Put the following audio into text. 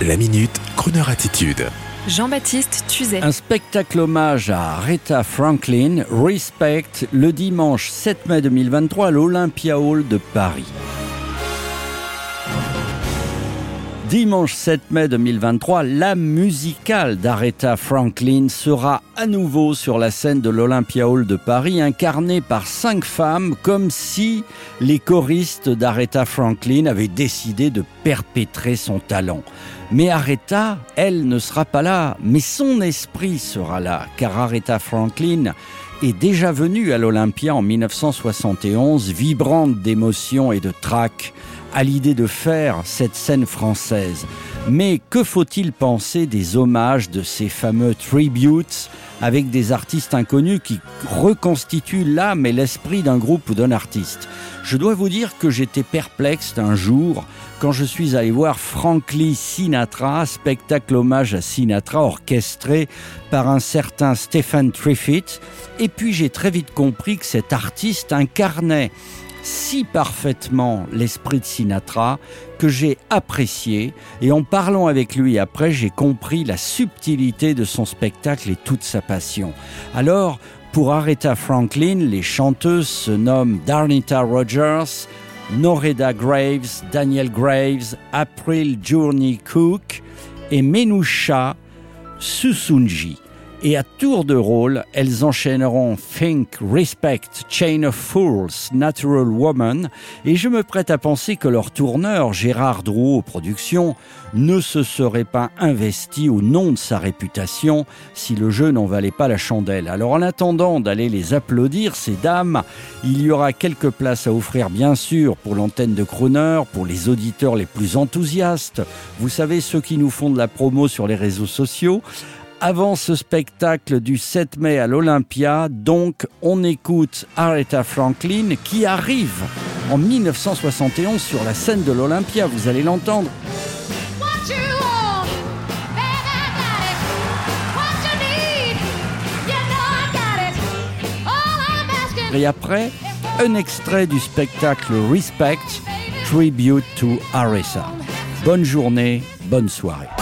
La minute, Kroneur attitude. Jean-Baptiste Tuzet. Un spectacle hommage à Aretha Franklin, Respect, le dimanche 7 mai 2023 à l'Olympia Hall de Paris. Dimanche 7 mai 2023, la musicale d'Aretha Franklin sera à nouveau sur la scène de l'Olympia Hall de Paris, incarnée par cinq femmes, comme si les choristes d'Aretha Franklin avaient décidé de perpétrer son talent. Mais Aretha, elle ne sera pas là, mais son esprit sera là, car Aretha Franklin est déjà venue à l'Olympia en 1971, vibrante d'émotion et de trac à l'idée de faire cette scène française. Mais que faut-il penser des hommages de ces fameux tributes avec des artistes inconnus qui reconstituent l'âme et l'esprit d'un groupe ou d'un artiste? Je dois vous dire que j'étais perplexe un jour quand je suis allé voir Franklin Sinatra, spectacle hommage à Sinatra orchestré par un certain Stephen Triffitt. Et puis j'ai très vite compris que cet artiste incarnait si parfaitement l'esprit de Sinatra que j'ai apprécié et en parlant avec lui après j'ai compris la subtilité de son spectacle et toute sa passion. Alors, pour Aretha Franklin, les chanteuses se nomment Darnita Rogers, Noreda Graves, Daniel Graves, April Journey Cook et Menusha Susunji et à tour de rôle, elles enchaîneront Think, Respect, Chain of Fools, Natural Woman, et je me prête à penser que leur tourneur, Gérard Drouot Productions, ne se serait pas investi au nom de sa réputation si le jeu n'en valait pas la chandelle. Alors en attendant d'aller les applaudir, ces dames, il y aura quelques places à offrir bien sûr pour l'antenne de Crooner, pour les auditeurs les plus enthousiastes, vous savez ceux qui nous font de la promo sur les réseaux sociaux, avant ce spectacle du 7 mai à l'Olympia, donc on écoute Aretha Franklin qui arrive en 1971 sur la scène de l'Olympia, vous allez l'entendre. Et après, un extrait du spectacle Respect, Tribute to Aretha. Bonne journée, bonne soirée.